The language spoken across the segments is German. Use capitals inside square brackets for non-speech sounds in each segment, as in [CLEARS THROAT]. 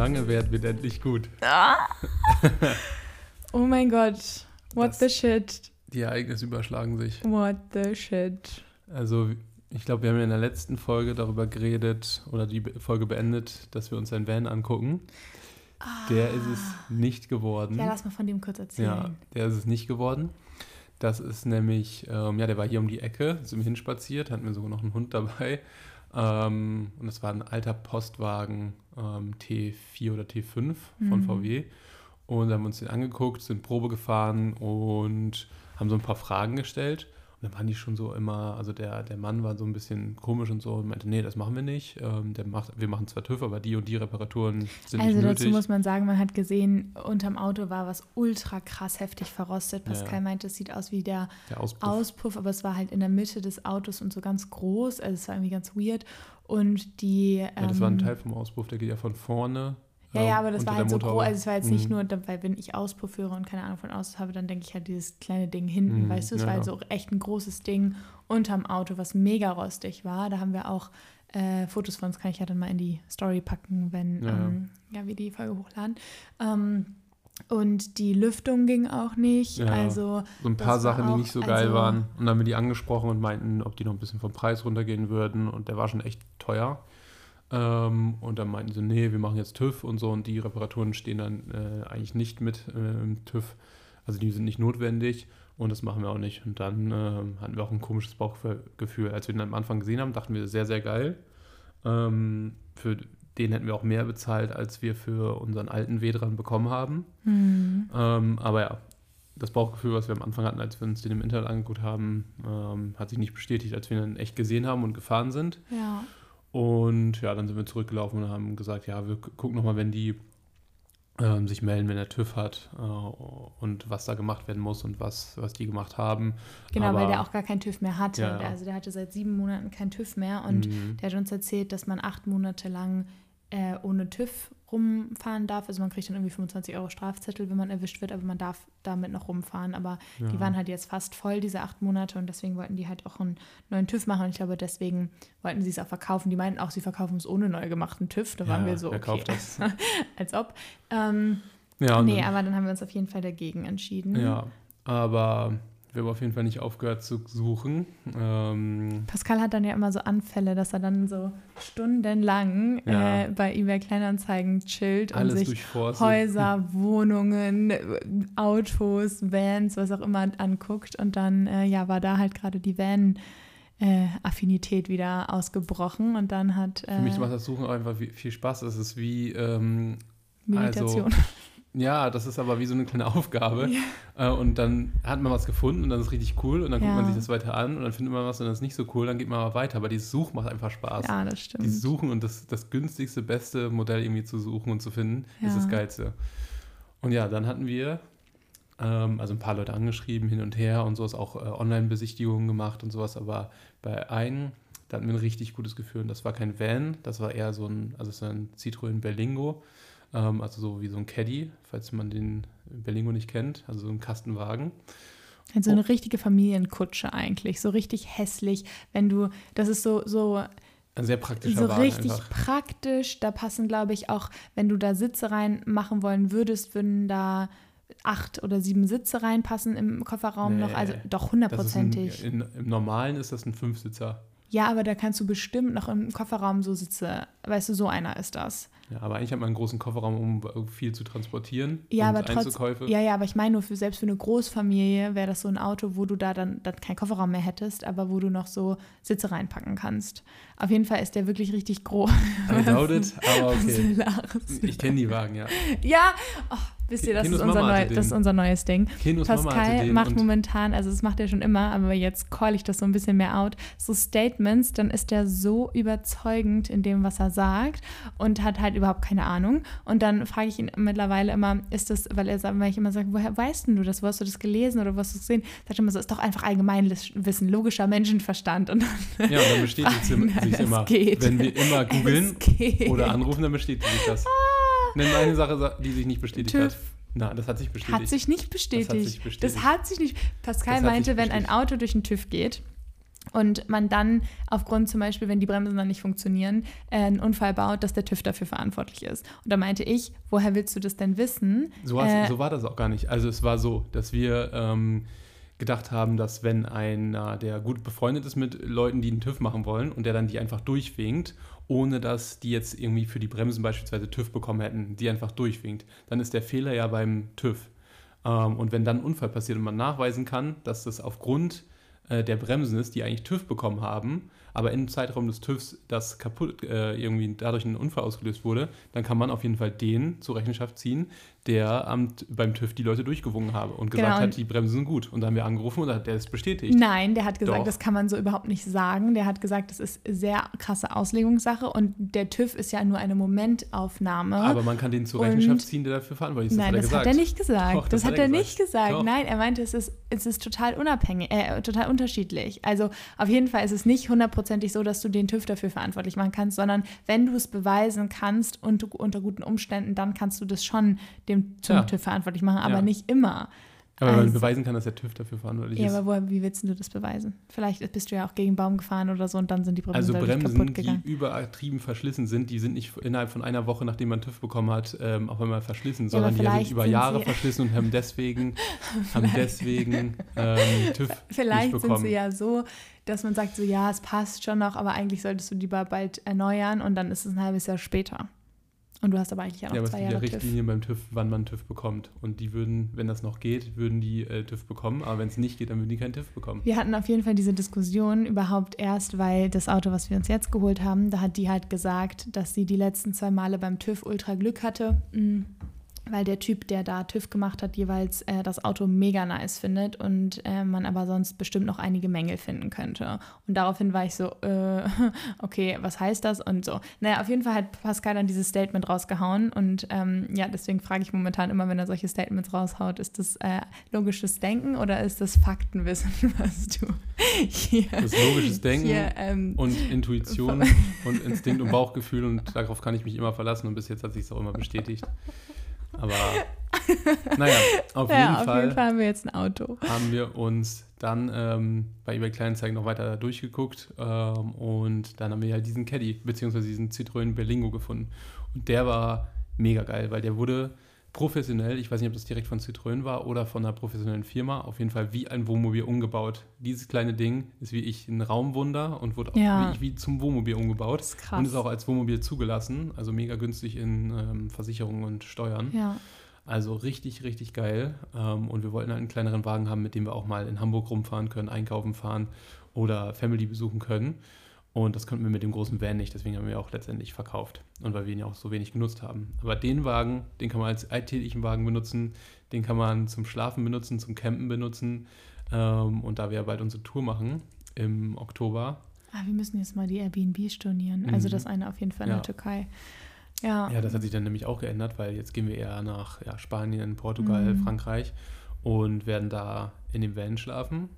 Schlange währt, wird endlich gut. Oh mein Gott. What Das- the shit? Die Ereignisse überschlagen sich. What the shit? Also, ich glaube, wir haben ja in der letzten Folge darüber geredet oder die Folge beendet, dass wir uns ein Van angucken. Der ist es nicht geworden. Ja, lass mal von dem kurz erzählen. Ja, der ist es nicht geworden. Das ist nämlich, ähm, ja, der war hier um die Ecke, sind wir hinspaziert, hatten wir sogar noch einen Hund dabei. Ähm, und das war ein alter Postwagen ähm, T4 oder T5 von Mhm. VW. Und haben uns den angeguckt, sind Probe gefahren und haben so ein paar Fragen gestellt. Und dann waren die schon so immer, also der, der Mann war so ein bisschen komisch und so und meinte, nee, das machen wir nicht. Ähm, der macht, wir machen zwar TÜV, aber die und die Reparaturen sind Also nicht dazu nötig. muss man sagen, man hat gesehen, unterm Auto war was ultra krass heftig verrostet. Pascal ja. meinte, es sieht aus wie der der Auspuff. Auspuff, aber es war halt in der Mitte des Autos und so ganz groß. Also es war irgendwie ganz weird. Und die. Ja, das war ein ähm, Teil vom Auspuff, der geht ja von vorne. Ja, ähm, ja, aber das war halt so groß. Also es war jetzt nicht Mhm. nur, da- weil wenn ich Auspuffhörer und keine Ahnung von Autos habe, dann denke ich halt dieses kleine Ding hinten, Mhm, weißt du? Es ja, war halt so echt ein großes Ding unterm Auto, was mega rostig war. Da haben wir auch äh, Fotos von uns, kann ich ja dann mal in die Story packen, wenn Ja, ähm, ja, wir die Folge hochladen. Ähm, und die Lüftung ging auch nicht. Ja. Also So ein paar Sachen, die auch- nicht so geil also- waren. Und dann haben wir die angesprochen und meinten, ob die noch ein bisschen vom Preis runtergehen würden. Und der war schon echt teuer. Ähm, und dann meinten sie, nee, wir machen jetzt TÜV und so. Und die Reparaturen stehen dann äh, eigentlich nicht mit ähm, TÜV. Also die sind nicht notwendig. Und das machen wir auch nicht. Und dann ähm, hatten wir auch ein komisches Bauchgefühl. Als wir den am Anfang gesehen haben, dachten wir, sehr, sehr geil. Ähm, für den hätten wir auch mehr bezahlt, als wir für unseren alten Vedran bekommen haben. hm, Ähm, aber ja, das Bauchgefühl, was wir am Anfang hatten, als wir uns den im Internet angeguckt haben, ähm, hat sich nicht bestätigt, als wir ihn dann echt gesehen haben und gefahren sind. ja. Und ja, dann sind wir zurückgelaufen und haben gesagt, ja, wir gu- gucken nochmal, wenn die ähm, sich melden, wenn der TÜV hat äh, und was da gemacht werden muss und was, was die gemacht haben. Genau, Aber- weil der auch gar keinen TÜV mehr hatte. Ja, ja. Also der hatte seit sieben Monaten keinen TÜV mehr und Mhm. der hat uns erzählt, dass man acht Monate lang äh, ohne TÜV rumfahren darf. Also man kriegt dann irgendwie 25 Euro Strafzettel, wenn man erwischt wird, aber man darf damit noch rumfahren. Aber die Ja. waren halt jetzt fast voll, diese acht Monate, und deswegen wollten die halt auch einen neuen TÜV machen. Und ich glaube, deswegen wollten sie es auch verkaufen. Die meinten auch, sie verkaufen es ohne neu gemachten TÜV. Da waren Ja, wir so, okay, das? [LAUGHS] als ob. Ähm, Ja, nee, dann- aber dann haben wir uns auf jeden Fall dagegen entschieden. ja, aber wir haben auf jeden Fall nicht aufgehört zu suchen. Ähm, Pascal hat dann ja immer so Anfälle, dass er dann so stundenlang Ja. äh, bei eBay Kleinanzeigen chillt und alles sich durchforstet. Häuser, Wohnungen, äh, Autos, Vans, was auch immer anguckt. Und dann äh, ja, war da halt gerade die Van-Affinität wieder ausgebrochen und dann hat Für mich äh, macht das Suchen auch einfach viel Spaß. Es ist wie, ähm, Meditation. Ja, das ist aber wie so eine kleine [LAUGHS] Aufgabe. Äh, und dann hat man was gefunden und dann ist es richtig cool und dann guckt Ja. man sich das weiter an und dann findet man was und dann ist nicht so cool, dann geht man aber weiter. Aber dieses Suchen macht einfach Spaß. ja, das stimmt. Dieses Suchen und das, das günstigste, beste Modell irgendwie zu suchen und zu finden, ist Ja. das Geilste. Und ja, dann hatten wir ähm, also ein paar Leute angeschrieben, hin und her und sowas, auch äh, Online-Besichtigungen gemacht und sowas, aber bei einem, da hatten wir ein richtig gutes Gefühl und das war kein Van, das war eher so ein, also war ein Citroën Berlingo, ähm, also so wie so ein Caddy, falls man den Berlingo nicht kennt, also so ein Kastenwagen. Also Oh. eine richtige Familienkutsche eigentlich, so richtig hässlich, wenn du, das ist so, so Ein sehr praktischer so Wagen richtig einfach. praktisch. Da passen, glaube ich, auch, wenn du da Sitze reinmachen wollen würdest, würden da acht oder sieben Sitze reinpassen im Kofferraum Nee, noch. Also doch ist ein, hundertprozentig. in, Im Normalen ist das ein Fünfsitzer. Ja, aber da kannst du bestimmt noch im Kofferraum so Sitze. Weißt du, so einer ist das. Ja, aber eigentlich hat man einen großen Kofferraum, um viel zu transportieren Ja, und aber trotz, ja, ja, aber ich meine nur für selbst für eine Großfamilie wäre das so ein Auto, wo du da dann, dann keinen Kofferraum mehr hättest, aber wo du noch so Sitze reinpacken kannst. Auf jeden Fall ist der wirklich richtig groß. I doubt it, aber okay. Ich kenne die Wagen, ja. Ja, oh, wisst ihr, das ist, unser neu, das ist unser neues Ding. Kinos Pascal macht momentan, also das macht er schon immer, aber jetzt call ich das so ein bisschen mehr out, so Statements, dann ist er so überzeugend in dem, was er sagt und hat halt überhaupt keine Ahnung. Und dann frage ich ihn mittlerweile immer, ist das, weil er sagt, weil ich immer sage, woher weißt denn du das? Wo hast du das gelesen oder wo hast du es gesehen? Sagt er immer so, ist doch einfach Allgemeinwissen, logischer Menschenverstand. Und dann, ja, und dann bestätigt [LAUGHS] sich immer. Wenn wir immer [LAUGHS] googeln oder anrufen, dann bestätigt sich das. Nenn eine Sache, die sich nicht bestätigt TÜV. hat. Na, das hat sich bestätigt. Hat sich nicht bestätigt. Das hat sich bestätigt. Das hat sich nicht. Pascal meinte, wenn ein. Auto durch den TÜV geht, und man dann aufgrund zum Beispiel, wenn die Bremsen dann nicht funktionieren, äh, einen Unfall baut, dass der TÜV dafür verantwortlich ist. Und da meinte ich, woher willst du das denn wissen? So, äh, so war das auch gar nicht. Also es war so, dass wir ähm, gedacht haben, dass wenn einer, der gut befreundet ist mit Leuten, die einen TÜV machen wollen und der dann die einfach durchwinkt, ohne dass die jetzt irgendwie für die Bremsen beispielsweise TÜV bekommen hätten, die einfach durchwinkt, dann ist der Fehler ja beim TÜV. Ähm, und wenn dann ein Unfall passiert und man nachweisen kann, dass das aufgrund äh, der Bremsen ist, die eigentlich TÜV bekommen haben, aber im Zeitraum des TÜVs das kaputt, äh, irgendwie dadurch ein Unfall ausgelöst wurde, dann kann man auf jeden Fall den zur Rechenschaft ziehen, der am, beim TÜV die Leute durchgewungen habe und gesagt genau. hat, die Bremsen sind gut. Und dann haben wir angerufen und hat der es bestätigt. Nein, der hat gesagt, Doch. das kann man so überhaupt nicht sagen. Der hat gesagt, das ist sehr krasse Auslegungssache und der TÜV ist ja nur eine Momentaufnahme. Aber man kann den zur Rechenschaft ziehen, der dafür verantwortlich ist. Nein, das, hat er nicht gesagt. Doch, das, das, hat er, gesagt. nicht gesagt. Doch. Nein, er meinte, es ist, es ist total unabhängig, äh, total unterschiedlich. Also auf jeden Fall ist es nicht hundertprozentig so, dass du den TÜV dafür verantwortlich machen kannst, sondern wenn du es beweisen kannst und unter guten Umständen, dann kannst du das schon dem zum ja. TÜV verantwortlich machen, aber ja. nicht immer. Aber also, man beweisen kann, dass der TÜV dafür verantwortlich ja, ist. Ja, aber woher, wie willst du das beweisen? Vielleicht bist du ja auch gegen einen Baum gefahren oder so und dann sind die Bremsen, also Bremsen kaputt gegangen. die übertrieben verschlissen sind, die sind nicht innerhalb von einer Woche, nachdem man TÜV bekommen hat, ähm, auf einmal verschlissen, ja, sondern die sind über Jahre sind verschlissen und haben [LAUGHS] deswegen, haben deswegen ähm, TÜV Vielleicht nicht bekommen. sind sie ja so, dass man sagt so, ja, es passt schon noch, aber eigentlich solltest du die bald erneuern und dann ist es ein halbes Jahr später. Und du hast aber eigentlich auch noch ja, aber zwei es gibt ja Richtlinien beim TÜV, wann man TÜV bekommt. Und die würden, wenn das noch geht, würden die äh, TÜV bekommen. Aber wenn es nicht geht, dann würden die keinen TÜV bekommen. Wir hatten auf jeden Fall diese Diskussion überhaupt erst, weil das Auto, was wir uns jetzt geholt haben, da hat die halt gesagt, dass sie die letzten zwei Male beim TÜV ultra Glück hatte. Mhm weil der Typ, der da TÜV gemacht hat, jeweils äh, das Auto mega nice findet und äh, man aber sonst bestimmt noch einige Mängel finden könnte. Und daraufhin war ich so, äh, [LAUGHS] okay, was heißt das? Und so. Naja, auf jeden Fall hat Pascal dann dieses Statement rausgehauen und ähm, ja, deswegen frage ich momentan immer, wenn er solche Statements raushaut, ist das äh, logisches Denken oder ist das Faktenwissen, [LAUGHS] was du hier. Das logisches Denken hier, ähm, und [LAUGHS] Intuition und Instinkt und Bauchgefühl und darauf kann ich mich immer verlassen und bis jetzt hat sich es auch immer bestätigt. Aber [LAUGHS] naja, auf, ja, jeden, auf Fall jeden Fall haben wir jetzt ein Auto. Haben wir uns dann ähm, bei eBay Kleinanzeigen noch weiter durchgeguckt ähm, und dann haben wir halt diesen Caddy, beziehungsweise diesen Citroën Berlingo gefunden. Und der war mega geil, weil der wurde professionell, ich weiß nicht, ob das direkt von Citroën war oder von einer professionellen Firma, auf jeden Fall wie ein Wohnmobil umgebaut. Dieses kleine Ding ist wie ich ein Raumwunder und wurde ja. auch wie, wie, zum Wohnmobil umgebaut. Das ist krass. Und ist auch als Wohnmobil zugelassen, also mega günstig in ähm, Versicherungen und Steuern. Ja. Also richtig, richtig geil. Ähm, und wir wollten halt einen kleineren Wagen haben, mit dem wir auch mal in Hamburg rumfahren können, einkaufen fahren oder Family besuchen können. Und das konnten wir mit dem großen Van nicht, deswegen haben wir auch letztendlich verkauft. Und weil wir ihn ja auch so wenig genutzt haben. Aber den Wagen, den kann man als alltäglichen Wagen benutzen, den kann man zum Schlafen benutzen, zum Campen benutzen. Ähm, und da wir ja bald unsere Tour machen im Oktober. Ah, wir müssen jetzt mal die Airbnb stornieren. Also mhm. Also das eine auf jeden Fall in ja. der Türkei. Ja. ja, das hat sich dann nämlich auch geändert, weil jetzt gehen wir eher nach ja, Spanien, Portugal, mhm. Frankreich und werden da in dem Van schlafen,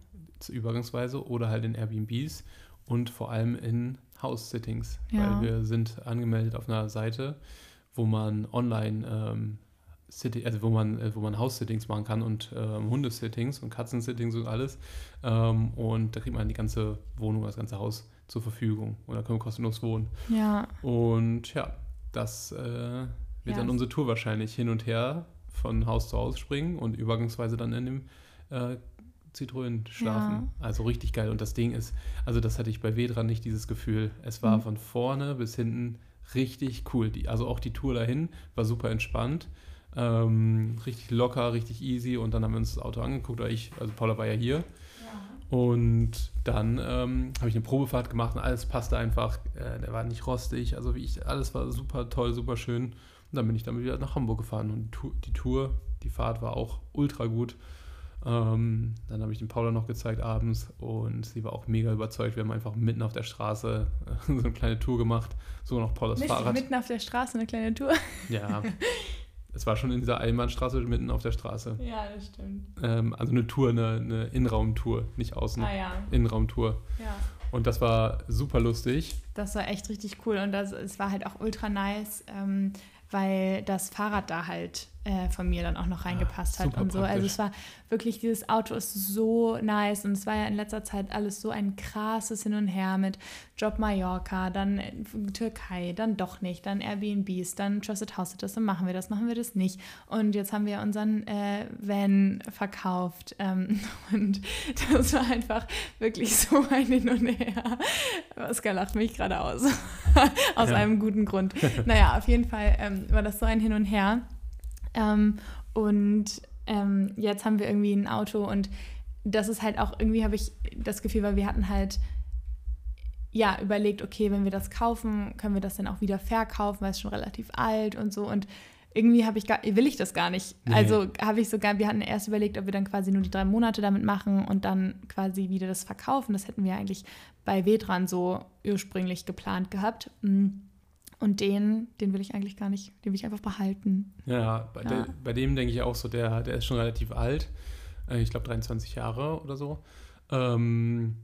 übergangsweise, oder halt in Airbnbs und vor allem in House-Sittings, ja. weil wir sind angemeldet auf einer Seite, wo man online ähm, City, also wo man, äh, wo man House-Sittings machen kann und ähm, Hundesittings und Katzen-Sittings und alles. Ähm, und da kriegt man die ganze Wohnung, das ganze Haus zur Verfügung. Und da können wir kostenlos wohnen. Ja. Und ja, das äh, wird ja. dann unsere Tour wahrscheinlich hin und her von Haus zu Haus springen und übergangsweise dann in dem äh, Zitronen schlafen. Ja. Also richtig geil. Und das Ding ist, also das hatte ich bei Vedra nicht dieses Gefühl. Es war mhm. von vorne bis hinten richtig cool. Die, also auch die Tour dahin war super entspannt. Ähm, richtig locker, richtig easy. Und dann haben wir uns das Auto angeguckt. Oder ich, also Paula war ja hier. Ja. Und dann ähm, habe ich eine Probefahrt gemacht und alles passte einfach. Äh, der war nicht rostig. Also wie ich, alles war super toll, super schön. Und dann bin ich damit wieder nach Hamburg gefahren. Und die Tour, die Fahrt war auch ultra gut. Ähm, dann habe ich den Paula noch gezeigt abends und sie war auch mega überzeugt. Wir haben einfach mitten auf der Straße äh, [LAUGHS] so eine kleine Tour gemacht. So noch Paulas Nicht Fahrrad. Mitten auf der Straße eine kleine Tour? Ja. [LAUGHS] es war schon in dieser Einbahnstraße mitten auf der Straße. Ja, das stimmt. Ähm, also eine Tour, eine, eine Innenraumtour, nicht außen. Ah ja. Innenraumtour. Ja. Und das war super lustig. Das war echt richtig cool und das, es war halt auch ultra nice, ähm, weil das Fahrrad da halt äh, von mir dann auch noch reingepasst ah, hat und so. Praktisch. Also es war wirklich, dieses Auto ist so nice und es war ja in letzter Zeit alles so ein krasses Hin und Her mit Job Mallorca, dann Türkei, dann doch nicht, dann Airbnbs, dann Trusted House Sitters, dann machen wir das, machen wir das nicht. Und jetzt haben wir unseren äh, Van verkauft ähm, [LAUGHS] und das war einfach wirklich so ein Hin und Her. Oskar lacht mich gerade aus, [LAUGHS] aus ja. einem guten Grund. Naja, auf jeden Fall ähm, war das so ein Hin und Her. Ähm, und ähm, jetzt haben wir irgendwie ein Auto und das ist halt auch, irgendwie habe ich das Gefühl, weil wir hatten halt ja überlegt, okay, wenn wir das kaufen, können wir das dann auch wieder verkaufen, weil es schon relativ alt und so und irgendwie habe ich gar, will ich das gar nicht. Nee. Also habe ich sogar, wir hatten erst überlegt, ob wir dann quasi nur die drei Monate damit machen und dann quasi wieder das verkaufen. Das hätten wir eigentlich bei Vedran so ursprünglich geplant gehabt. Mhm. Und den, den will ich eigentlich gar nicht, den will ich einfach behalten. Ja, bei, ja. Der, bei dem denke ich auch so, der, der ist schon relativ alt. Äh, ich glaube 23 Jahre oder so. Ähm,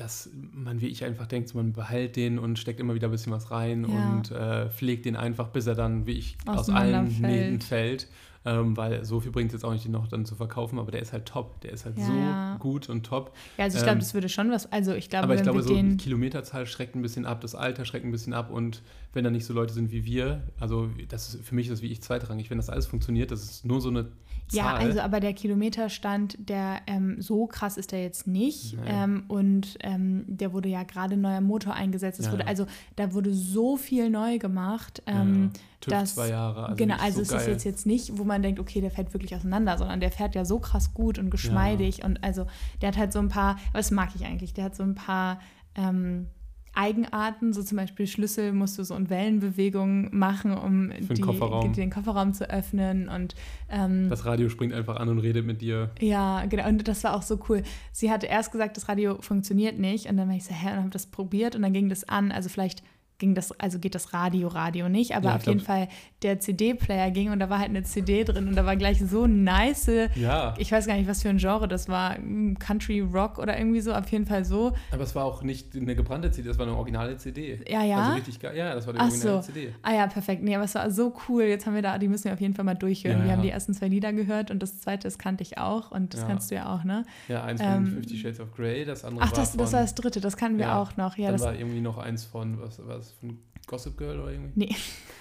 dass man, wie ich einfach denkt, man behält den und steckt immer wieder ein bisschen was rein ja. und äh, pflegt den einfach, bis er dann, wie ich, aus allen Nähten fällt ähm, weil so viel bringt es jetzt auch nicht, den noch dann zu verkaufen, aber der ist halt top. Der ist halt ja, so ja. gut und top. Ja, also ich glaube, ähm, das würde schon was, also ich glaube, aber ich glaube, so die Kilometerzahl schreckt ein bisschen ab, das Alter schreckt ein bisschen ab und wenn da nicht so Leute sind wie wir, also das ist, für mich ist das wie ich zweitrangig, wenn das alles funktioniert, das ist nur so eine ja, also aber der Kilometerstand, der ähm, so krass ist der jetzt nicht. Ähm, und ähm, der wurde ja gerade neuer Motor eingesetzt. Es ja, wurde, also da wurde so viel neu gemacht. Ähm, ja, TÜV dass, zwei Jahre. Also genau, also so es geil. ist jetzt, nicht, wo man denkt, okay, der fährt wirklich auseinander, sondern der fährt ja so krass gut und geschmeidig. Ja. Und also der hat halt so ein paar, was mag ich eigentlich, der hat so ein paar ähm, Eigenarten, so zum Beispiel Schlüssel musst du so in Wellenbewegungen machen, um die, Kofferraum. den Kofferraum zu öffnen und ähm, das Radio springt einfach an und redet mit dir. Ja, genau und das war auch so cool. Sie hatte erst gesagt, das Radio funktioniert nicht und dann war ich so, hä, und habe das probiert und dann ging das an, also vielleicht ging das, also geht das Radio, Radio nicht, aber ja, auf jeden Fall der CD-Player ging und da war halt eine CD drin und da war gleich so nice, ja. ich weiß gar nicht, was für ein Genre das war, Country Rock oder irgendwie so, auf jeden Fall so. Aber es war auch nicht eine gebrannte CD, das war eine originale CD. Ja, ja. Also richtig geil, ja, das war die Ach originale so. CD. Ah ja, perfekt. Nee, aber es war so cool, jetzt haben wir da, die müssen wir auf jeden Fall mal durchhören. Ja, wir haben die ersten zwei Lieder gehört und das zweite, das kannte ich auch und das kannst du ja auch, ne? Ja, eins von ähm, Fifty Shades of Grey, das andere Ach, das, war von, das war das dritte, das kannten wir auch noch. Ja, dann das war irgendwie noch eins von, was, was von Gossip Girl oder irgendwie? Nee.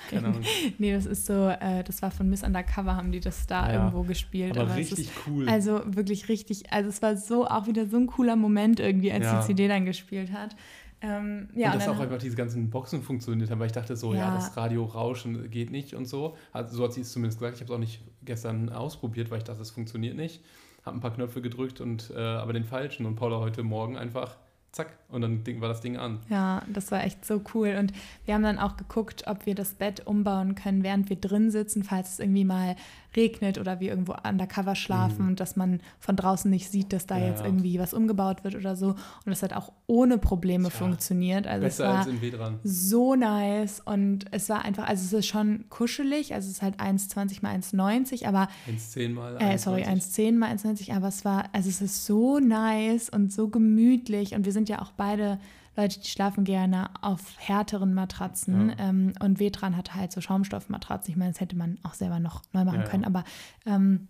Keine Ahnung. [LAUGHS] nee, das ist so, äh, das war von Miss Undercover, haben die das da ja, irgendwo gespielt. Aber, aber richtig ist, cool. Also wirklich richtig, also es war so auch wieder so ein cooler Moment irgendwie, als ja. die CD dann gespielt hat. Ähm, ja, und dass auch einfach diese ganzen Boxen funktioniert haben, weil ich dachte so, ja, ja das Radio rauschen geht nicht und so. Also, so hat sie es zumindest gesagt. Ich habe es auch nicht gestern ausprobiert, weil ich dachte, es funktioniert nicht. Habe ein paar Knöpfe gedrückt und äh, aber den falschen. Und Paula heute Morgen einfach zack, und dann war das Ding an. Ja, das war echt so cool. Und wir haben dann auch geguckt, ob wir das Bett umbauen können, während wir drin sitzen, falls es irgendwie mal regnet oder wir irgendwo undercover schlafen mhm. und dass man von draußen nicht sieht, dass da ja, jetzt irgendwie was umgebaut wird oder so. Und das hat auch ohne Probleme ja, funktioniert. Also besser es war als in Vedran. so nice und es war einfach, also es ist schon kuschelig, also es ist halt 1,20 mal 1,90, aber 1,10 mal 1,20. Äh, sorry, 1,10 mal 1,90, aber es war, also es ist so nice und so gemütlich und wir sind ja auch beide Leute, die schlafen gerne auf härteren Matratzen. Ja. Ähm, und Vetran hatte halt so Schaumstoffmatratzen. Ich meine, das hätte man auch selber noch neu machen ja, können. Aber ähm,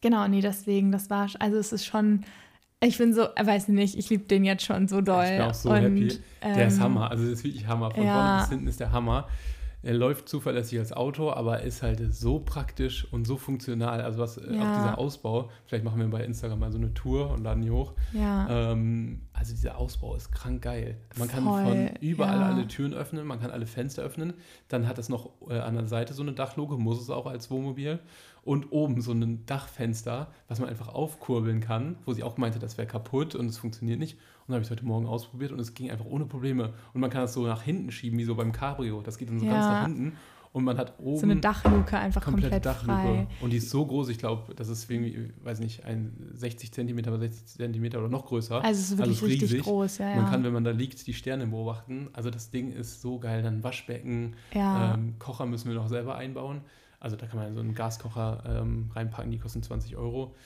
genau, nee, deswegen, das war, also es ist schon, ich bin so, weiß nicht, ich liebe den jetzt schon so doll. Ich bin auch so und, happy. Der ähm, ist Hammer. Also das ist wirklich Hammer. Von ja. vorne bis hinten ist der Hammer. Er läuft zuverlässig als Auto, aber ist halt so praktisch und so funktional. Also was äh, ja. auch dieser Ausbau, vielleicht machen wir bei Instagram mal so eine Tour und laden die hoch. Ja. Ähm, also dieser Ausbau ist krank geil. Man Voll, kann von überall ja. alle Türen öffnen, man kann alle Fenster öffnen. Dann hat es noch äh, an der Seite so eine Dachluke, muss es auch als Wohnmobil. Und oben so ein Dachfenster, was man einfach aufkurbeln kann, wo sie auch meinte, das wäre kaputt und es funktioniert nicht. Und dann habe ich es heute Morgen ausprobiert und es ging einfach ohne Probleme. Und man kann das so nach hinten schieben, wie so beim Cabrio. Das geht dann so ja. ganz nach hinten. Und man hat oben. So eine Dachluke einfach komplett Dachluke. frei. Und die ist so groß, ich glaube, das ist irgendwie, weiß nicht, ein 60 Zentimeter bei 60 Zentimeter oder noch größer. Also es ist wirklich also richtig groß, ja, ja. Man kann, wenn man da liegt, die Sterne beobachten. Also das Ding ist so geil. Dann Waschbecken, ja. ähm, Kocher müssen wir noch selber einbauen. Also da kann man so einen Gaskocher ähm, reinpacken, die kosten 20 Euro.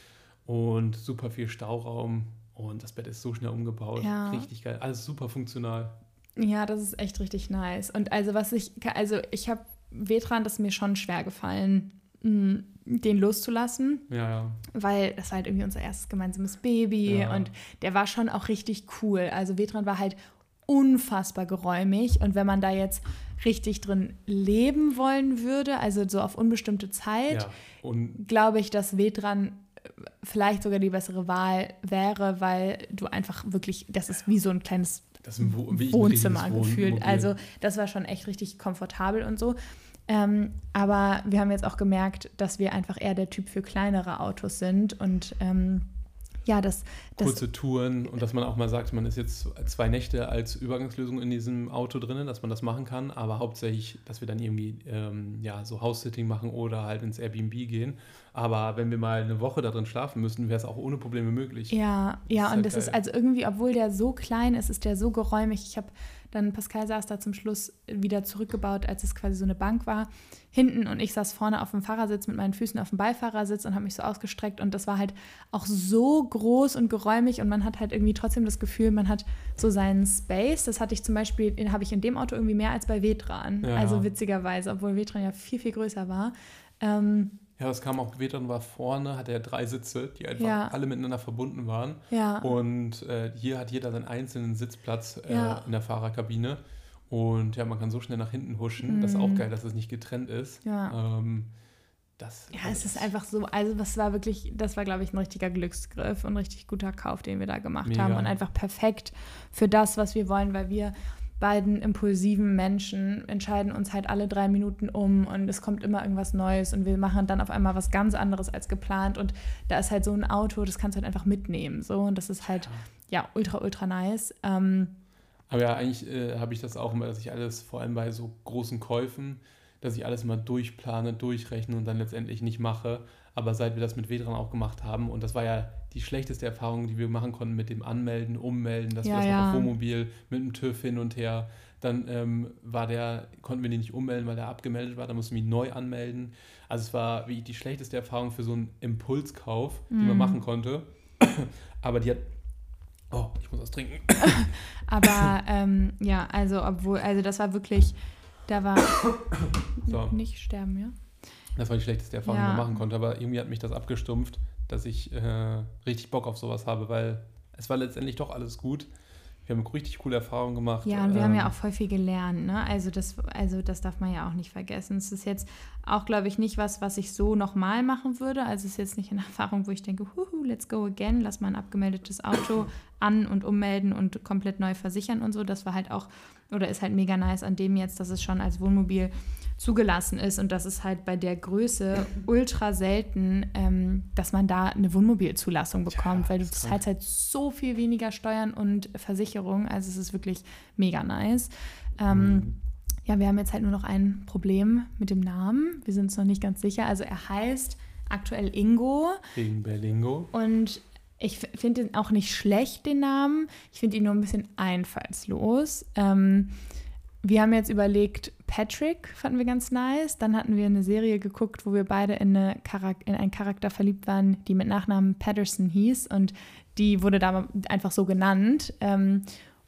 Und super viel Stauraum. Und das Bett ist so schnell umgebaut. Ja. Richtig geil. Alles super funktional. Ja, das ist echt richtig nice. Und also was ich, also ich habe Vetran, das ist mir schon schwer gefallen, mh, den loszulassen. Ja, ja. Weil das war halt irgendwie unser erstes gemeinsames Baby Ja. und der war schon auch richtig cool. Also Vetran war halt unfassbar geräumig und wenn man da jetzt richtig drin leben wollen würde, also so auf unbestimmte Zeit, ja. Glaube ich, dass Vetran vielleicht sogar die bessere Wahl wäre, weil du einfach wirklich, das ist wie so ein kleines Wohnzimmer gefühlt. Also das war schon echt richtig komfortabel und so. Ähm, aber wir haben jetzt auch gemerkt, dass wir einfach eher der Typ für kleinere Autos sind und ähm, ja, das, das kurze Touren und dass man auch mal sagt, man ist jetzt zwei Nächte als Übergangslösung in diesem Auto drinnen, dass man das machen kann, aber hauptsächlich, dass wir dann irgendwie ähm, ja, so House-Sitting machen oder halt ins Airbnb gehen. Aber wenn wir mal eine Woche da drin schlafen müssten, wäre es auch ohne Probleme möglich. Ja, ja, ist und halt das ist geil. also irgendwie, obwohl der so klein ist, ist der so geräumig. Ich habe dann, Pascal saß da zum Schluss wieder zurückgebaut, als es quasi so eine Bank war, hinten und ich saß vorne auf dem Fahrersitz mit meinen Füßen auf dem Beifahrersitz und habe mich so ausgestreckt und das war halt auch so groß und geräumig und man hat halt irgendwie trotzdem das Gefühl, man hat so seinen Space. Das hatte ich zum Beispiel, den habe ich in dem Auto irgendwie mehr als bei Vetran. Ja. Also witzigerweise, obwohl Vetran ja viel, viel größer war. Ähm, Ja, es kam auch Vetran war vorne, hatte er drei Sitze, die einfach Ja. alle miteinander verbunden waren. ja. Und äh, hier hat jeder seinen einzelnen Sitzplatz äh, Ja. in der Fahrerkabine. Und ja, man kann so schnell nach hinten huschen. Das ist auch Mhm. geil, dass es nicht getrennt ist. Ja. Ähm, das, Ja, es ist einfach so, also das war wirklich, das war, glaube ich, ein richtiger Glücksgriff und ein richtig guter Kauf, den wir da gemacht Mega. haben und einfach perfekt für das, was wir wollen, weil wir beiden impulsiven Menschen entscheiden uns halt alle drei Minuten um und es kommt immer irgendwas Neues und wir machen dann auf einmal was ganz anderes als geplant und da ist halt so ein Auto, das kannst du halt einfach mitnehmen so und das ist halt ja ultra ultra nice. Ähm, Aber ja, eigentlich äh, habe ich das auch immer, dass ich alles, vor allem bei so großen Käufen, dass ich alles immer durchplane, durchrechne und dann letztendlich nicht mache. Aber seit wir das mit Vedran auch gemacht haben, und das war ja die schlechteste Erfahrung, die wir machen konnten mit dem Anmelden, Ummelden, dass Ja, wir das ja. noch auf Wohnmobil mit dem TÜV hin und her, dann ähm, war der, konnten wir den nicht ummelden, weil der abgemeldet war, dann mussten wir ihn neu anmelden. Also es war wie die schlechteste Erfahrung für so einen Impulskauf, die man Mm. machen konnte. [CLEARS THROAT] Aber die hat. Oh, ich muss was trinken. [COUGHS] [COUGHS] aber ähm, ja, also obwohl, also das war wirklich, da war So. nicht sterben, ja. Das war die schlechteste Erfahrung, die Ja. man machen konnte, aber irgendwie hat mich das abgestumpft, dass ich äh, richtig Bock auf sowas habe, weil es war letztendlich doch alles gut. Wir haben richtig coole Erfahrungen gemacht. Ja, und wir haben ja Ähm, auch voll viel gelernt, ne? Also das, also das darf man ja auch nicht vergessen. Es ist jetzt auch, glaube ich, nicht was, was ich so nochmal machen würde. Also es ist jetzt nicht eine [LAUGHS] Erfahrung, wo ich denke, huhu, let's go again, lass mal ein abgemeldetes Auto [COUGHS] an- und ummelden und komplett neu versichern und so. Das war halt auch, oder ist halt mega nice an dem jetzt, dass es schon als Wohnmobil zugelassen ist und das ist halt bei der Größe ultra selten, ähm, dass man da eine Wohnmobilzulassung bekommt, Ja, weil du zahlst halt so viel weniger Steuern und Versicherung. Also es ist wirklich mega nice. Ähm, Mhm. Ja, wir haben jetzt halt nur noch ein Problem mit dem Namen. Wir sind uns noch nicht ganz sicher. Also er heißt aktuell Ingo Wegen Berlingo. und ich finde ihn auch nicht schlecht, den Namen. Ich finde ihn nur ein bisschen einfallslos. Ähm, wir haben jetzt überlegt, Patrick fanden wir ganz nice. Dann hatten wir eine Serie geguckt, wo wir beide in, in einen Charakter verliebt waren, die mit Nachnamen Patterson hieß. Und die wurde da einfach so genannt. Ähm,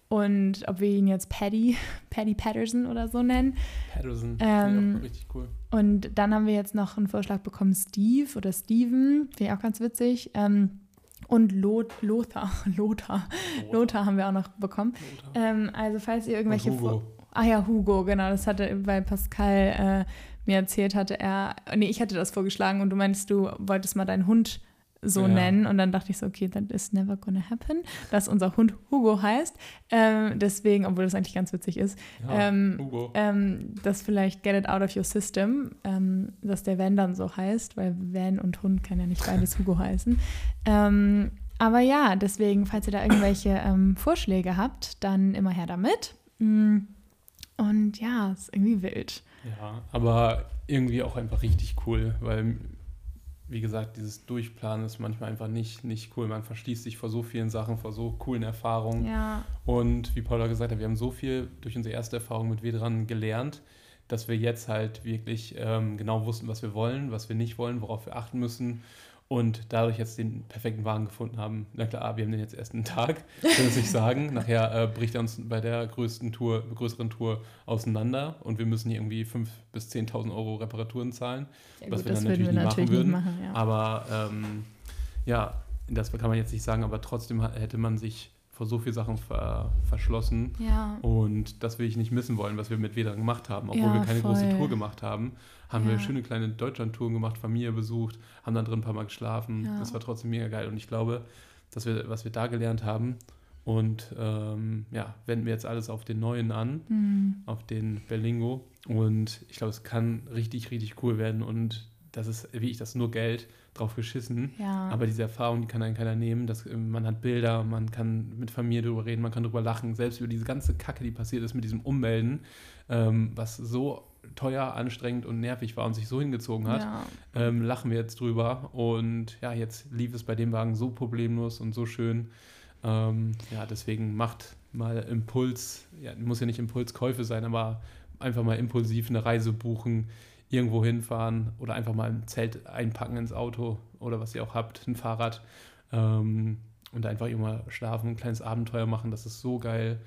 und ob wir ihn jetzt Paddy, [LAUGHS] Paddy Patterson oder so nennen. Patterson. Ähm, ja, auch richtig cool. Und dann haben wir jetzt noch einen Vorschlag bekommen, Steve oder Steven, finde ich auch ganz witzig. Ähm, und Lot, Lothar, [LAUGHS] Lothar, Lothar haben wir auch noch bekommen. Ähm, also falls ihr irgendwelche... Und Hugo. Ah ja, Hugo, genau, das hatte, weil Pascal äh, mir erzählt hatte, er, nee, ich hatte das vorgeschlagen und du meinst, du wolltest mal deinen Hund so Ja. nennen und dann dachte ich so, okay, that is never gonna happen, dass unser Hund Hugo heißt. Ähm, deswegen, obwohl das eigentlich ganz witzig ist, Ja, ähm, Hugo. ähm, das vielleicht get it out of your system, ähm, dass der Van dann so heißt, weil Van und Hund kann ja nicht beides Hugo heißen. Ähm, aber ja, deswegen, falls ihr da irgendwelche ähm, Vorschläge habt, dann immer her damit. Mm, Und ja, ist irgendwie wild. Ja, aber irgendwie auch einfach richtig cool, weil, wie gesagt, dieses Durchplanen ist manchmal einfach nicht, nicht cool. Man verschließt sich vor so vielen Sachen, vor so coolen Erfahrungen. Ja, Und wie Paula gesagt hat, wir haben so viel durch unsere erste Erfahrung mit Vedran gelernt, dass wir jetzt halt wirklich ähm, genau wussten, was wir wollen, was wir nicht wollen, worauf wir achten müssen. und dadurch jetzt den perfekten Wagen gefunden haben. Na klar, wir haben den jetzt erst einen Tag, kann ich nicht sagen. Nachher äh, bricht er uns bei der größten Tour, größeren Tour auseinander und wir müssen hier irgendwie 5.000 bis 10.000 Euro Reparaturen zahlen, ja, was gut, wir dann natürlich, wir nicht natürlich machen würden. Nicht machen, ja. Aber ähm, ja, das kann man jetzt nicht sagen, aber trotzdem hätte man sich vor so vielen Sachen ver verschlossen. Ja. Und das will ich nicht missen wollen, was wir mit Wedern gemacht haben. Obwohl ja, wir keine voll. große Tour gemacht haben, haben ja. wir schöne kleine Deutschland-Touren gemacht, Familie besucht, haben dann drin ein paar Mal geschlafen. Das war trotzdem mega geil. Und ich glaube, dass wir, was wir da gelernt haben, und ähm, ja, wenden wir jetzt alles auf den neuen an, mhm. auf den Berlingo. Und ich glaube, es kann richtig, richtig cool werden. Und das ist, wie ich das, nur Geld drauf geschissen. Ja. Aber diese Erfahrung, die kann einen keiner nehmen. Das, man hat Bilder, man kann mit Familie darüber reden, man kann darüber lachen. Selbst über diese ganze Kacke, die passiert ist mit diesem Ummelden, ähm, was so teuer, anstrengend und nervig war und sich so hingezogen hat, ja. ähm, lachen wir jetzt drüber. Und ja, jetzt lief es bei dem Wagen so problemlos und so schön. Ähm, ja, deswegen macht mal Impuls, ja, muss ja nicht Impulskäufe sein, aber einfach mal impulsiv eine Reise buchen irgendwo hinfahren oder einfach mal ein Zelt einpacken ins Auto oder was ihr auch habt, ein Fahrrad ähm, und einfach immer schlafen, ein kleines Abenteuer machen, das ist so geil.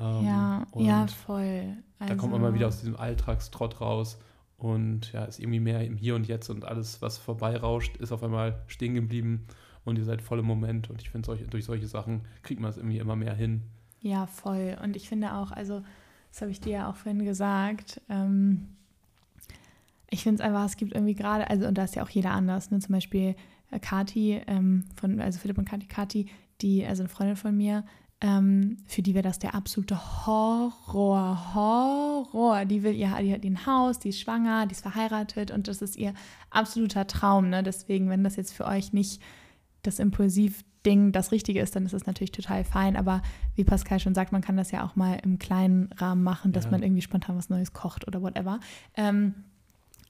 Ähm, ja, ja, voll. Also, da kommt man mal wieder aus diesem Alltagstrott raus und ja, ist irgendwie mehr im Hier und Jetzt und alles, was vorbeirauscht, ist auf einmal stehen geblieben und ihr seid voll im Moment und ich finde, solch, durch solche Sachen kriegt man es irgendwie immer mehr hin. Ja, voll. Und ich finde auch, also, das habe ich dir ja auch vorhin gesagt, ähm, ich finde es einfach, es gibt irgendwie gerade, also und da ist ja auch jeder anders, ne? zum Beispiel äh, Kati, ähm, von, also Philipp und Kati, Kati, die, also eine Freundin von mir, ähm, für die wäre das der absolute Horror, Horror. Die will ihr, die hat ein Haus, die ist schwanger, die ist verheiratet und das ist ihr absoluter Traum. Ne? Deswegen, wenn das jetzt für euch nicht das Impulsiv-Ding das Richtige ist, dann ist das natürlich total fein. Aber wie Pascal schon sagt, man kann das ja auch mal im kleinen Rahmen machen, dass ja. man irgendwie spontan was Neues kocht oder whatever. Ähm,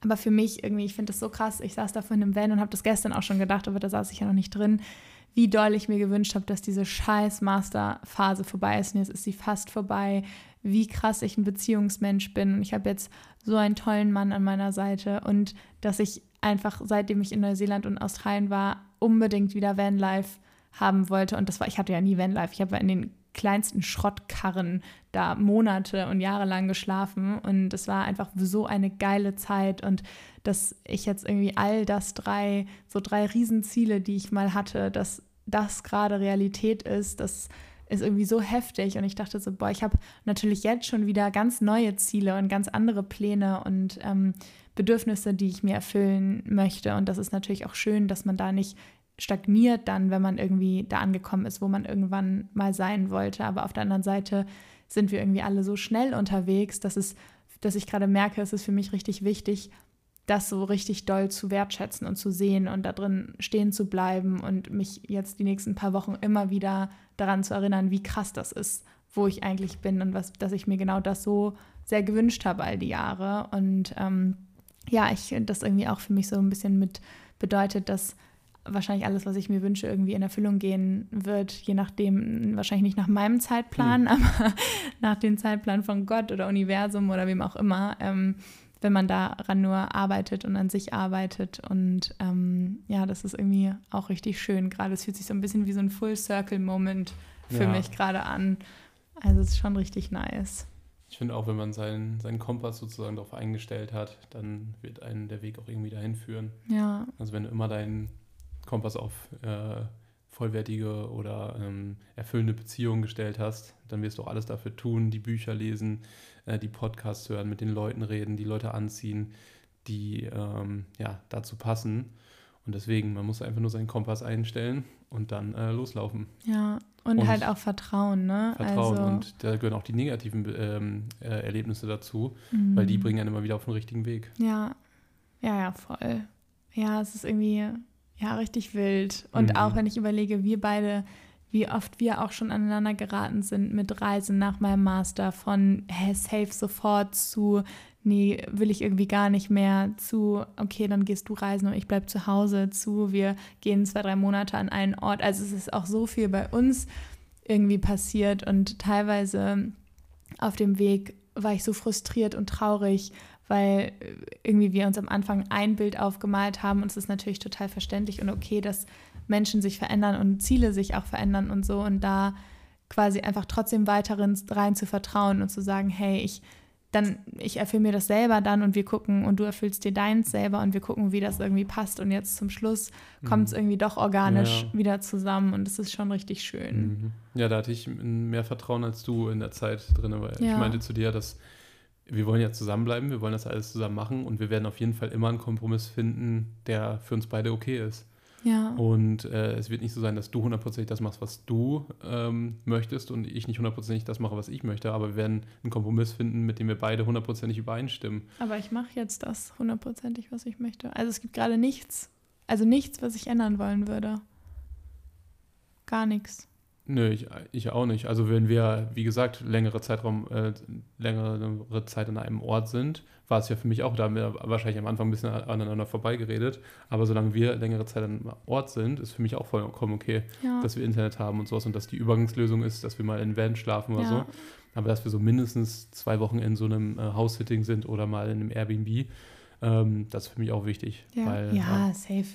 aber für mich irgendwie, ich finde das so krass. Ich saß da vorhin im Van und habe das gestern auch schon gedacht, aber da saß ich ja noch nicht drin, wie doll ich mir gewünscht habe, dass diese scheiß Masterphase vorbei ist. Und jetzt ist sie fast vorbei. Wie krass ich ein Beziehungsmensch bin. Und ich habe jetzt so einen tollen Mann an meiner Seite. Und dass ich einfach, seitdem ich in Neuseeland und Australien war, unbedingt wieder Vanlife haben wollte. Und das war, ich hatte ja nie Vanlife. Ich habe in den kleinsten Schrottkarren da Monate und Jahre lang geschlafen. Und es war einfach so eine geile Zeit. Und dass ich jetzt irgendwie all das drei, so drei Riesenziele, die ich mal hatte, dass das gerade Realität ist, das ist irgendwie so heftig. Und ich dachte so, boah, ich habe natürlich jetzt schon wieder ganz neue Ziele und ganz andere Pläne und ähm, Bedürfnisse, die ich mir erfüllen möchte. Und das ist natürlich auch schön, dass man da nicht stagniert dann, wenn man irgendwie da angekommen ist, wo man irgendwann mal sein wollte. Aber auf der anderen Seite sind wir irgendwie alle so schnell unterwegs, dass es, dass ich gerade merke, es ist für mich richtig wichtig, das so richtig doll zu wertschätzen und zu sehen und da drin stehen zu bleiben und mich jetzt die nächsten paar Wochen immer wieder daran zu erinnern, wie krass das ist, wo ich eigentlich bin und was, dass ich mir genau das so sehr gewünscht habe all die Jahre. Und ähm, ja, ich das irgendwie auch für mich so ein bisschen mit bedeutet, dass wahrscheinlich alles, was ich mir wünsche, irgendwie in Erfüllung gehen wird, je nachdem, wahrscheinlich nicht nach meinem Zeitplan, mhm. [LAUGHS] aber nach dem Zeitplan von Gott oder Universum oder wem auch immer, ähm, wenn man daran nur arbeitet und an sich arbeitet. Und ähm, ja, das ist irgendwie auch richtig schön. Gerade es fühlt sich so ein bisschen wie so ein Full-Circle-Moment für ja. mich gerade an. Also es ist schon richtig nice. Ich finde auch, wenn man seinen, seinen Kompass sozusagen darauf eingestellt hat, dann wird einen der Weg auch irgendwie dahin führen. Ja. Also wenn du immer deinen Kompass auf äh, vollwertige oder ähm, erfüllende Beziehungen gestellt hast, dann wirst du auch alles dafür tun, die Bücher lesen, äh, die Podcasts hören, mit den Leuten reden, die Leute anziehen, die ähm, ja, dazu passen. Und deswegen, man muss einfach nur seinen Kompass einstellen und dann äh, loslaufen. Ja, und, und, halt auch Vertrauen, ne? Vertrauen also, und da gehören auch die negativen ähm, äh, Erlebnisse dazu, mhm. weil die bringen einen immer wieder auf den richtigen Weg. Ja, ja, ja, voll. Ja, es ist irgendwie ja, richtig wild. Und mhm. auch wenn ich überlege, wir beide, wie oft wir auch schon aneinander geraten sind mit Reisen nach meinem Master, von hey, safe sofort zu, nee, will ich irgendwie gar nicht mehr, zu, okay, dann gehst du reisen und ich bleib zu Hause, zu, wir gehen zwei, drei Monate an einen Ort. Also es ist auch so viel bei uns irgendwie passiert und teilweise auf dem Weg war ich so frustriert und traurig, weil äh, irgendwie wir uns am Anfang ein Bild aufgemalt haben und es ist natürlich total verständlich und okay, dass Menschen sich verändern und Ziele sich auch verändern und so und da quasi einfach trotzdem weiter rein zu vertrauen und zu sagen, hey, ich dann, ich erfülle mir das selber dann und wir gucken und du erfüllst dir deins selber und wir gucken, wie das irgendwie passt. Und jetzt zum Schluss kommt es mhm. irgendwie doch organisch ja. wieder zusammen und es ist schon richtig schön. Mhm. Ja, da hatte ich mehr Vertrauen als du in der Zeit drin, weil ja. ich meinte zu dir, dass wir wollen ja zusammenbleiben, wir wollen das alles zusammen machen und wir werden auf jeden Fall immer einen Kompromiss finden, der für uns beide okay ist. Ja. Und äh, es wird nicht so sein, dass du hundertprozentig das machst, was du ähm, möchtest und ich nicht hundertprozentig das mache, was ich möchte. Aber wir werden einen Kompromiss finden, mit dem wir beide hundertprozentig übereinstimmen. Aber ich mache jetzt das hundertprozentig, was ich möchte. Also es gibt gerade nichts, also nichts, was ich ändern wollen würde. Gar nichts. Nö, ich, ich auch nicht. Also wenn wir, wie gesagt, längere Zeitraum, äh, längere Zeit an einem Ort sind, war es ja für mich auch, da haben wir wahrscheinlich am Anfang ein bisschen aneinander vorbeigeredet, aber solange wir längere Zeit an einem Ort sind, ist für mich auch vollkommen okay, ja. dass wir Internet haben und sowas und dass die Übergangslösung ist, dass wir mal in Van schlafen oder ja. so. Aber dass wir so mindestens zwei Wochen in so einem äh, House-Sitting sind oder mal in einem Airbnb, ähm, das ist für mich auch wichtig. Ja, weil, ja safe.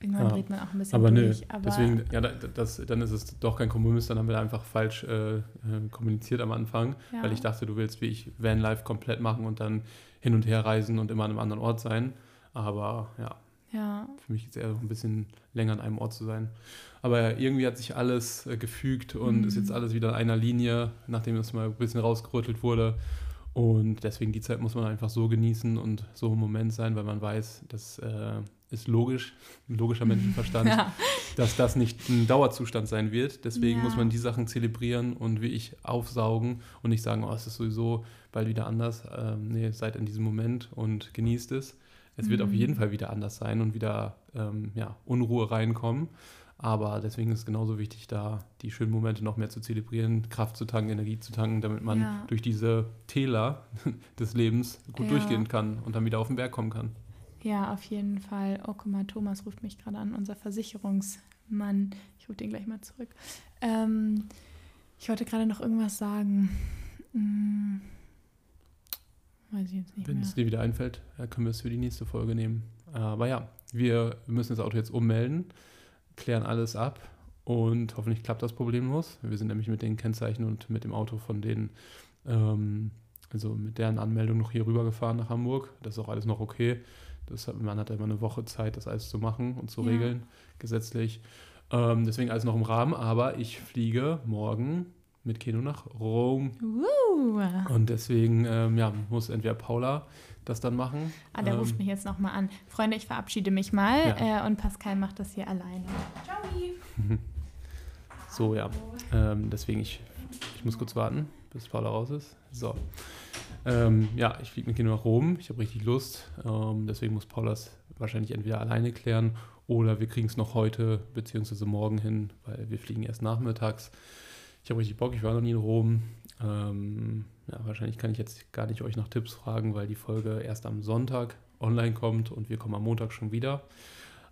Irgendwann ja. dreht man auch ein bisschen aber durch. Nö, aber deswegen, ja, das, dann ist es doch kein Kompromiss, dann haben wir einfach falsch äh, äh, kommuniziert am Anfang, ja. weil ich dachte, du willst wie ich Vanlife komplett machen und dann hin und her reisen und immer an einem anderen Ort sein. Aber ja, ja. für mich ist es eher so ein bisschen länger an einem Ort zu sein. Aber irgendwie hat sich alles äh, gefügt und mhm. ist jetzt alles wieder in einer Linie, nachdem es mal ein bisschen rausgerüttelt wurde. Und deswegen die Zeit muss man einfach so genießen und so im Moment sein, weil man weiß, dass äh, ist logisch, ein logischer Menschenverstand, ja. dass das nicht ein Dauerzustand sein wird. Deswegen ja. muss man die Sachen zelebrieren und wie ich aufsaugen und nicht sagen, oh, es ist sowieso bald wieder anders. Ähm, nee, seid in diesem Moment und genießt es. Es mhm. wird auf mhm. jeden Fall wieder anders sein und wieder ähm, ja, Unruhe reinkommen. Aber deswegen ist es genauso wichtig, da die schönen Momente noch mehr zu zelebrieren, Kraft zu tanken, Energie zu tanken, damit man ja. durch diese Täler [LAUGHS] des Lebens gut durchgehen kann und dann wieder auf den Berg kommen kann. Ja, auf jeden Fall. Oh, guck mal, Thomas ruft mich gerade an, unser Versicherungsmann. Ich rufe den gleich mal zurück. Ähm, ich wollte gerade noch irgendwas sagen. Hm. Weiß ich jetzt nicht Wenn es dir wieder einfällt, können wir es für die nächste Folge nehmen. Aber ja, wir müssen das Auto jetzt ummelden, klären alles ab und hoffentlich klappt das problemlos. Wir sind nämlich mit den Kennzeichen und mit dem Auto von denen, ähm, also mit deren Anmeldung noch hier rüber gefahren nach Hamburg. Das ist auch alles noch okay. Das hat, man hat immer eine Woche Zeit, das alles zu machen und zu ja. regeln, gesetzlich. Ähm, deswegen alles noch im Rahmen, aber ich fliege morgen mit Keno nach Rom. Uh. Und deswegen ähm, ja, muss entweder Paula das dann machen. Ah, der ähm, ruft mich jetzt nochmal an. Freunde, ich verabschiede mich mal ja. äh, und Pascal macht das hier alleine. Ciao. [LAUGHS] so, ja. Ähm, deswegen, ich, ich muss kurz warten, bis Paula raus ist. So. Ähm, ja, ich fliege mit Kino nach Rom. Ich habe richtig Lust. Ähm, deswegen muss Paul das wahrscheinlich entweder alleine klären oder wir kriegen es noch heute bzw. morgen hin, weil wir fliegen erst nachmittags. Ich habe richtig Bock. Ich war noch nie in Rom. Ähm, ja, wahrscheinlich kann ich jetzt gar nicht euch nach Tipps fragen, weil die Folge erst am Sonntag online kommt und wir kommen am Montag schon wieder.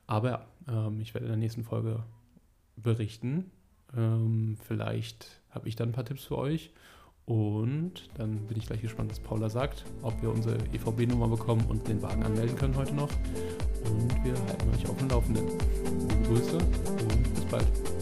Aber ja, ähm, ich werde in der nächsten Folge berichten. Ähm, vielleicht habe ich dann ein paar Tipps für euch. Und dann bin ich gleich gespannt, was Paula sagt, ob wir unsere EVB-Nummer bekommen und den Wagen anmelden können heute noch. Und wir halten euch auf dem Laufenden. Grüße und bis bald.